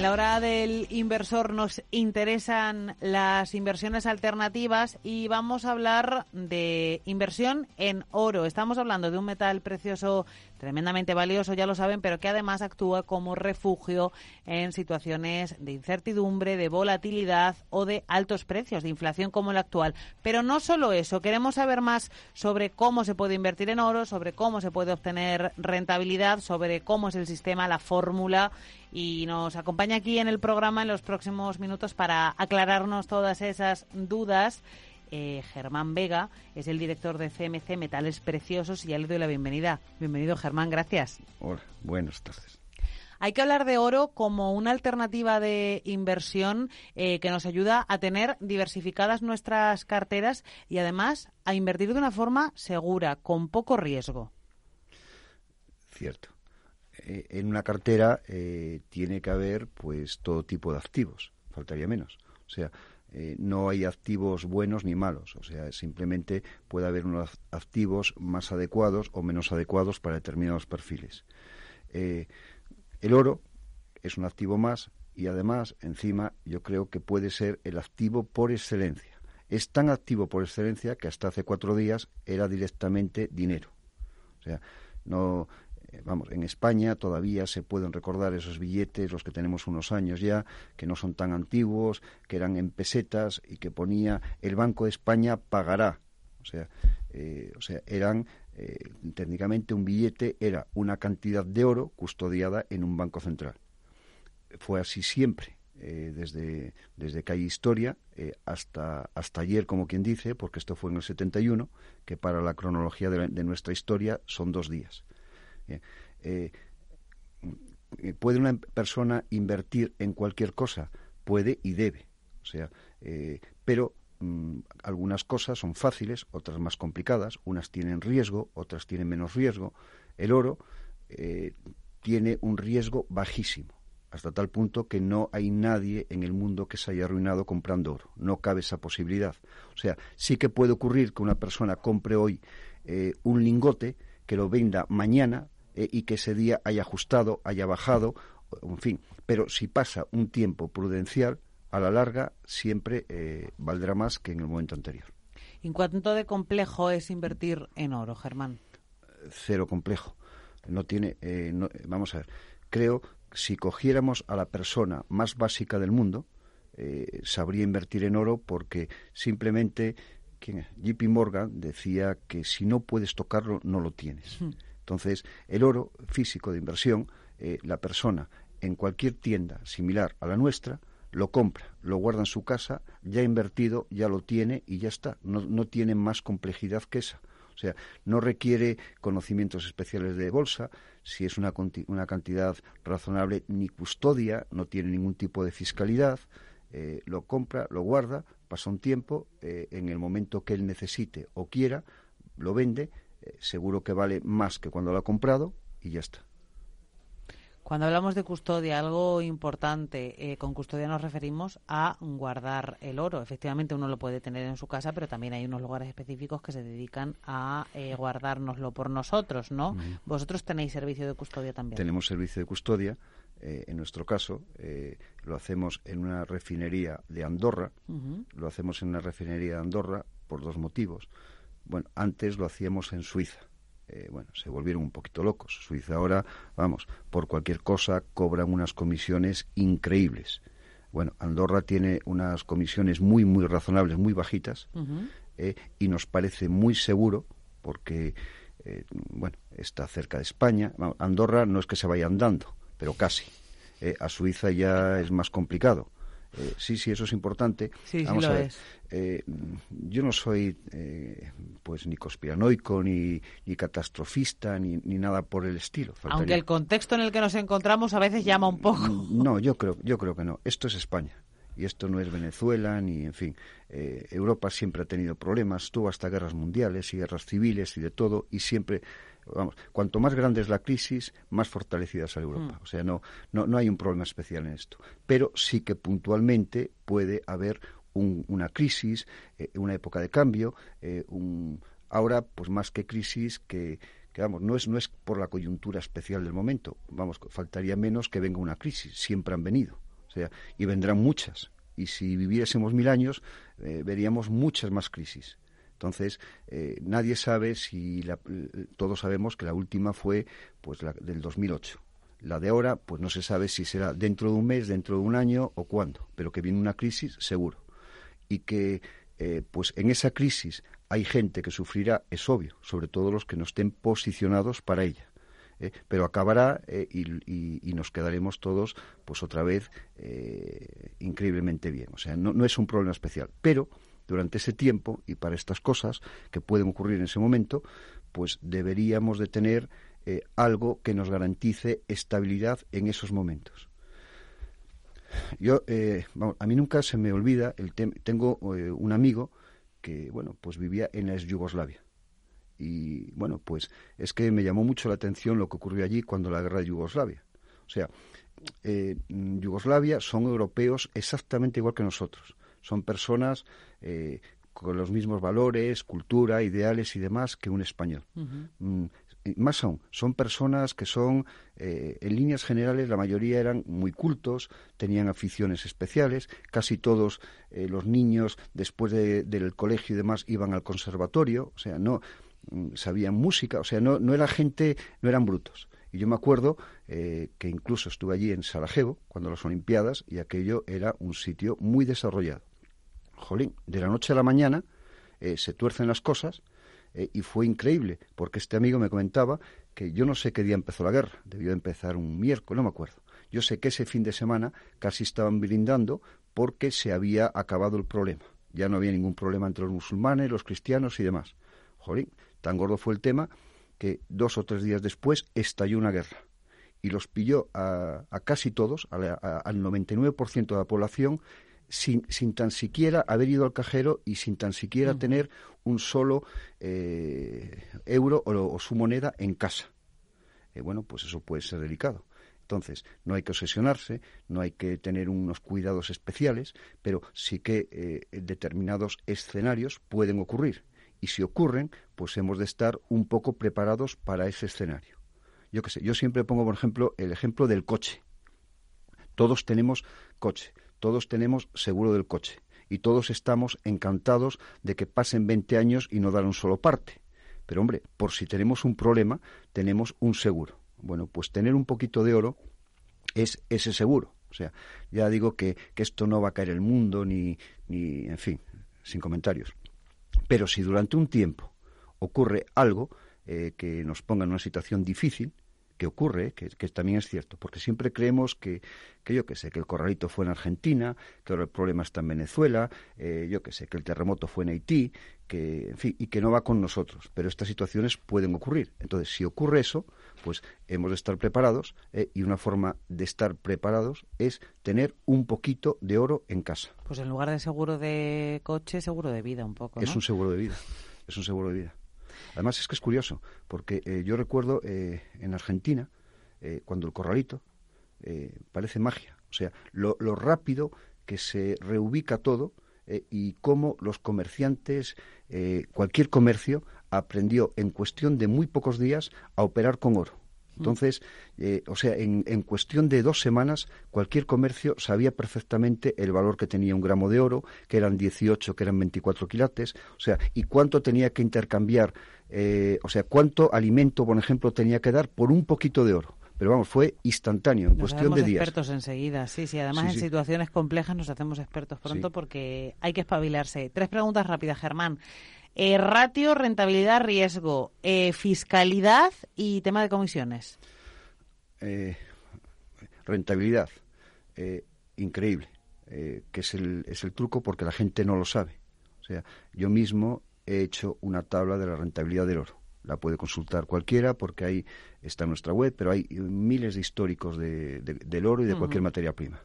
En la hora del inversor nos interesan las inversiones alternativas y vamos a hablar de inversión en oro. Estamos hablando de un metal precioso tremendamente valioso, ya lo saben, pero que además actúa como refugio en situaciones de incertidumbre, de volatilidad o de altos precios, de inflación como la actual. Pero no solo eso, queremos saber más sobre cómo se puede invertir en oro, sobre cómo se puede obtener rentabilidad, sobre cómo es el sistema, la fórmula y nos acompaña aquí en el programa en los próximos minutos para aclararnos todas esas dudas eh, Germán Vega, es el director de CMC Metales Preciosos y ya le doy la bienvenida. Bienvenido, Germán, gracias. Hola, buenas tardes. Hay que hablar de oro como una alternativa de inversión eh, que nos ayuda a tener diversificadas nuestras carteras y además a invertir de una forma segura, con poco riesgo. Cierto. Eh, en una cartera tiene que haber pues todo tipo de activos, faltaría menos. O sea, eh, no hay activos buenos ni malos, o sea, simplemente puede haber unos activos más adecuados o menos adecuados para determinados perfiles. Eh, el oro es un activo más y además, encima, yo creo que puede ser el activo por excelencia. Es tan activo por excelencia que hasta hace cuatro días era directamente dinero. O sea, no vamos, en España todavía se pueden recordar esos billetes, los que tenemos unos años ya, que no son tan antiguos, que eran en pesetas y que ponía el Banco de España pagará. O sea, eh, o sea eran eh, técnicamente un billete era una cantidad de oro custodiada en un banco central. Fue así siempre. desde, desde que hay historia hasta, hasta ayer, como quien dice, porque esto fue en el 71, que para la cronología de nuestra historia son dos días. Eh, ¿Puede una persona invertir en cualquier cosa? Puede y debe. O sea, eh, pero mm, algunas cosas son fáciles, otras más complicadas, unas tienen riesgo, otras tienen menos riesgo. El oro eh, tiene un riesgo bajísimo, hasta tal punto que no hay nadie en el mundo que se haya arruinado comprando oro. No cabe esa posibilidad. O sea, sí que puede ocurrir que una persona compre hoy un lingote, que lo venda mañana, eh, y que ese día haya ajustado, haya bajado, en fin. Pero si pasa un tiempo prudencial, a la larga siempre eh, valdrá más que en el momento anterior. ¿En cuánto de complejo es invertir en oro, Germán? Cero complejo. No tiene, eh, vamos a ver, creo que si cogiéramos a la persona más básica del mundo, sabría invertir en oro porque simplemente ¿quién JP Morgan decía que si no puedes tocarlo, no lo tienes. Hmm. Entonces, el oro físico de inversión, eh, la persona en cualquier tienda similar a la nuestra, lo compra, lo guarda en su casa, ya invertido, ya lo tiene y ya está. No, tiene más complejidad que esa. O sea, no requiere conocimientos especiales de bolsa, si es una, una cantidad razonable, ni custodia, no tiene ningún tipo de fiscalidad, eh, lo compra, lo guarda, pasa un tiempo, eh, en el momento que él necesite o quiera, lo vende eh, seguro que vale más que cuando lo ha comprado y ya está. Cuando hablamos de custodia, algo importante, eh, con custodia nos referimos a guardar el oro. Efectivamente, uno lo puede tener en su casa, pero también hay unos lugares específicos que se dedican a eh, guardárnoslo por nosotros, ¿no? Vosotros tenéis servicio de custodia también. Tenemos servicio de custodia. en nuestro caso, lo hacemos en una refinería de Andorra. Lo hacemos en una refinería de Andorra por dos motivos. Bueno, antes lo hacíamos en Suiza. Eh, bueno, se volvieron un poquito locos. Suiza ahora, vamos, por cualquier cosa cobran unas comisiones increíbles. Bueno, Andorra tiene unas comisiones muy, muy razonables, muy bajitas, eh, y nos parece muy seguro porque, eh, bueno, está cerca de España. Andorra no es que se vaya andando, pero casi. a Suiza ya es más complicado eh, sí, sí, eso es importante. Sí, Vamos a ver. Eh, yo no soy eh, pues ni conspiranoico ni, ni catastrofista ni, ni, nada por el estilo. Aunque el contexto en el que nos encontramos a veces llama un poco. No, yo creo, yo creo que no. Esto es España y esto no es Venezuela ni en fin Europa siempre ha tenido problemas tuvo hasta guerras mundiales y guerras civiles y de todo y siempre vamos, cuanto más grande es la crisis, más fortalecida es Europa. Mm. O sea, no, no, no hay un problema especial en esto. Pero sí que puntualmente puede haber una crisis, eh, una época de cambio, eh, un, ahora, pues más que crisis, que, que vamos, no es, no es por la coyuntura especial del momento. Vamos, faltaría menos que venga una crisis. Siempre han venido. O sea, y vendrán muchas. Y si viviésemos mil años, eh, veríamos muchas más crisis. Entonces, eh, nadie sabe si todos sabemos que la última fue pues la del 2008. La de ahora, pues no se sabe si será dentro de un mes, dentro de un año o cuándo, pero que viene una crisis, seguro. Y que, eh, pues en esa crisis hay gente que sufrirá, es obvio, sobre todo los que no estén posicionados para ella. ¿eh? pero acabará y, nos quedaremos todos, pues otra vez, increíblemente bien. O sea, no, no es un problema especial. Pero durante ese tiempo y para estas cosas que pueden ocurrir en ese momento, pues deberíamos de tener eh, algo que nos garantice estabilidad en esos momentos. Yo, eh, a mí nunca se me olvida, el tengo eh, un amigo que, bueno, pues vivía en la Yugoslavia. Y, bueno, pues es que me llamó mucho la atención lo que ocurrió allí cuando la guerra de Yugoslavia. O sea, Yugoslavia son europeos exactamente igual que nosotros son personas eh, con los mismos valores, cultura, ideales y demás que un español. Mm, más aún, son personas que son, eh, en líneas generales, la mayoría eran muy cultos, tenían aficiones especiales, casi todos eh, los niños después del colegio y demás iban al conservatorio, o sea, no mm, sabían música, o sea, no, no era gente, no eran brutos. Y yo me acuerdo que incluso estuve allí en Sarajevo, cuando las Olimpiadas, y aquello era un sitio muy desarrollado jolín, de la noche a la mañana eh, se tuercen las cosas eh, y fue increíble, porque este amigo me comentaba que yo no sé qué día empezó la guerra, debió empezar un miércoles, no me acuerdo. Yo sé que ese fin de semana casi estaban brindando porque se había acabado el problema. Ya no había ningún problema entre los musulmanes, los cristianos y demás. Jolín, tan gordo fue el tema que dos o tres días después estalló una guerra y los pilló a, casi todos, al 99% de la población, sin, sin, tan siquiera haber ido al cajero y sin tan siquiera tener un solo eh, euro o, su moneda en casa. Eh, bueno, pues eso puede ser delicado. Entonces, no hay que obsesionarse, no hay que tener unos cuidados especiales, pero sí que eh, determinados escenarios pueden ocurrir. Y si ocurren, pues hemos de estar un poco preparados para ese escenario. Yo qué sé, yo siempre pongo, por ejemplo, el ejemplo del coche. Todos tenemos coche todos tenemos seguro del coche y todos estamos encantados de que pasen 20 años y no dar un solo parte. Pero hombre, por si tenemos un problema, tenemos un seguro. Bueno, pues tener un poquito de oro es ese seguro. O sea, ya digo que, esto no va a caer el mundo, ni, ni, en fin, sin comentarios. Pero si durante un tiempo ocurre algo eh, que nos ponga en una situación difícil, que ocurre, que, también es cierto, porque siempre creemos que, que yo que sé, que el corralito fue en Argentina, que ahora el problema está en Venezuela, eh, yo que sé, que el terremoto fue en Haití, que, en fin, y que no va con nosotros. Pero estas situaciones pueden ocurrir. Entonces, si ocurre eso, pues hemos de estar preparados eh, y una forma de estar preparados es tener un poquito de oro en casa. Pues en lugar de seguro de coche, seguro de vida un poco. Es un seguro de vida. Es un seguro de vida. Además es que es curioso, porque eh, yo recuerdo eh, en Argentina, eh, cuando el corralito, parece magia. O sea, lo, rápido que se reubica todo y cómo los comerciantes, cualquier comercio, aprendió en cuestión de muy pocos días a operar con oro. Entonces, eh, o sea, en, cuestión de dos semanas, cualquier comercio sabía perfectamente el valor que tenía un gramo de oro, que eran 18, que eran 24 quilates, o sea, y cuánto tenía que intercambiar, eh, o sea, cuánto alimento, por ejemplo, tenía que dar por un poquito de oro pero vamos, fue instantáneo, en cuestión de días. expertos enseguida, sí, sí. Además, en situaciones complejas nos hacemos expertos pronto porque hay que espabilarse. Tres preguntas rápidas, Germán. Eh, ratio, rentabilidad, riesgo, eh, fiscalidad y tema de comisiones. Eh, rentabilidad, increíble, que es el, es el truco porque la gente no lo sabe. O sea, yo mismo he hecho una tabla de la rentabilidad del oro. La puede consultar cualquiera porque ahí está en nuestra web, pero hay miles de históricos de, del oro y de cualquier materia prima.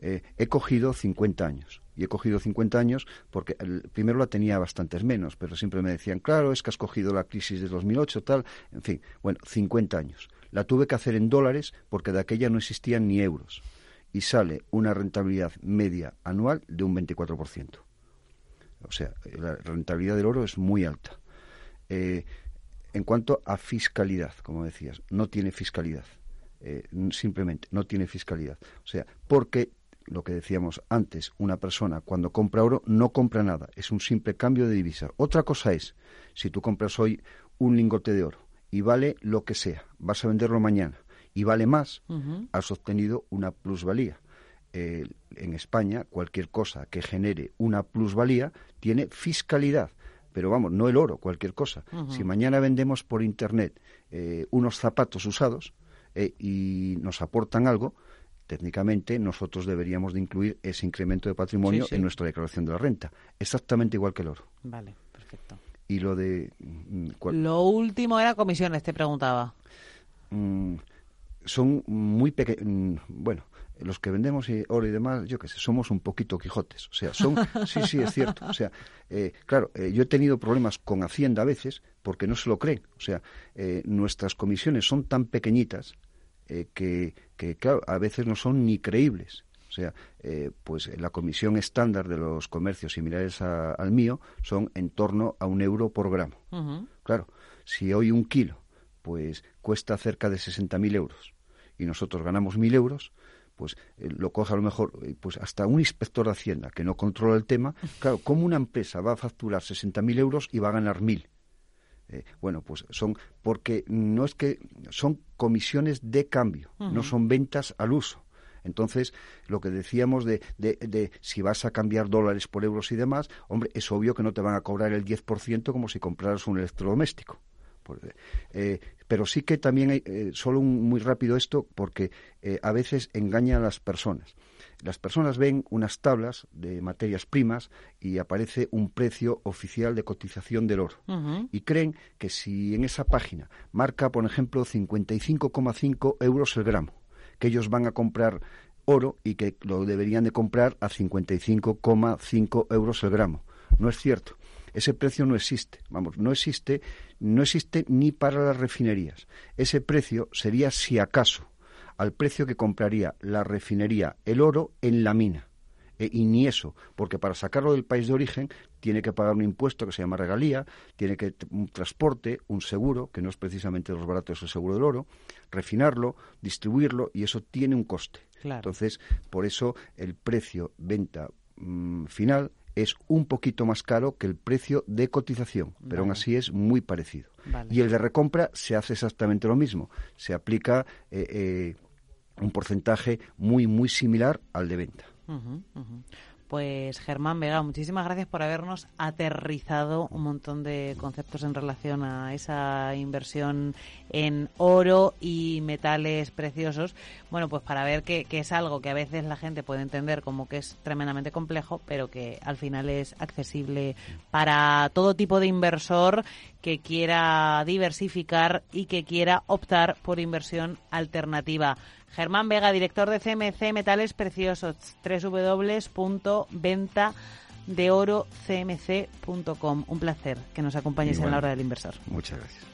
he cogido 50 años y he cogido 50 años porque primero la tenía bastantes menos, pero siempre me decían, claro, es que has cogido la crisis de 2008, tal, en fin, bueno, 50 años. La tuve que hacer en dólares porque de aquella no existían ni euros y sale una rentabilidad media anual de un 24%. O sea, la rentabilidad del oro es muy alta. Eh, en cuanto a fiscalidad, como decías, no tiene fiscalidad. Eh, simplemente no tiene fiscalidad. O sea, porque lo que decíamos antes, una persona cuando compra oro no compra nada, es un simple cambio de divisa. Otra cosa es, si tú compras hoy un lingote de oro y vale lo que sea, vas a venderlo mañana y vale más, has obtenido una plusvalía. en España, cualquier cosa que genere una plusvalía tiene fiscalidad pero vamos, no el oro, cualquier cosa. Si mañana vendemos por Internet eh, unos zapatos usados eh, y nos aportan algo, técnicamente nosotros deberíamos de incluir ese incremento de patrimonio en nuestra declaración de la renta, exactamente igual que el oro. Vale, perfecto. Y lo de... Mm, lo último era comisiones, te preguntaba. Mm, son muy pequeños. Mm, bueno, los que vendemos oro y demás, yo qué sé, somos un poquito Quijotes. O sea, son, sí, sí, es cierto. O sea, eh, claro, eh, yo he tenido problemas con Hacienda a veces porque no se lo creen. O sea, eh, nuestras comisiones son tan pequeñitas que, que, claro, a veces no son ni creíbles. O sea, pues la comisión estándar de los comercios similares al mío son en torno a un euro por gramo. Claro, si hoy un kilo pues cuesta cerca de 60.000 euros y nosotros ganamos 1.000 euros, pues eh, lo coge a lo mejor eh, pues hasta un inspector de Hacienda que no controla el tema. Claro, ¿cómo una empresa va a facturar 60.000 euros y va a ganar 1.000? Eh, bueno, pues son porque no es que son comisiones de cambio, no son ventas al uso. Entonces, lo que decíamos de, de, de, si vas a cambiar dólares por euros y demás, hombre, es obvio que no te van a cobrar el 10% como si compraras un electrodoméstico. Eh, pero sí que también hay, eh, solo muy rápido esto, porque eh, a veces engaña a las personas. Las personas ven unas tablas de materias primas y aparece un precio oficial de cotización del oro. Y creen que si en esa página marca, por ejemplo, 55,5 euros el gramo, que ellos van a comprar oro y que lo deberían de comprar a 55,5 euros el gramo. No es cierto. Ese precio no existe. Vamos, no existe, no existe ni para las refinerías. Ese precio sería, si acaso, al precio que compraría la refinería el oro en la mina. E, y ni eso, porque para sacarlo del país de origen tiene que pagar un impuesto que se llama regalía, tiene que un transporte, un seguro, que no es precisamente los baratos el seguro del oro, refinarlo, distribuirlo y eso tiene un coste. Entonces, por eso el precio venta mm, final es un poquito más caro que el precio de cotización, pero aún así es muy parecido. Y el de recompra se hace exactamente lo mismo. Se aplica eh, eh, un porcentaje muy, muy similar al de venta. Pues Germán Vega, muchísimas gracias por habernos aterrizado un montón de conceptos en relación a esa inversión en oro y metales preciosos. Bueno, pues para ver que, es algo que a veces la gente puede entender como que es tremendamente complejo, pero que al final es accesible para todo tipo de inversor que quiera diversificar y que quiera optar por inversión alternativa. Germán Vega, director de CMC Metales Preciosos, www.ventadeorocmc.com. Un placer que nos acompañes en la hora del inversor. Muchas gracias.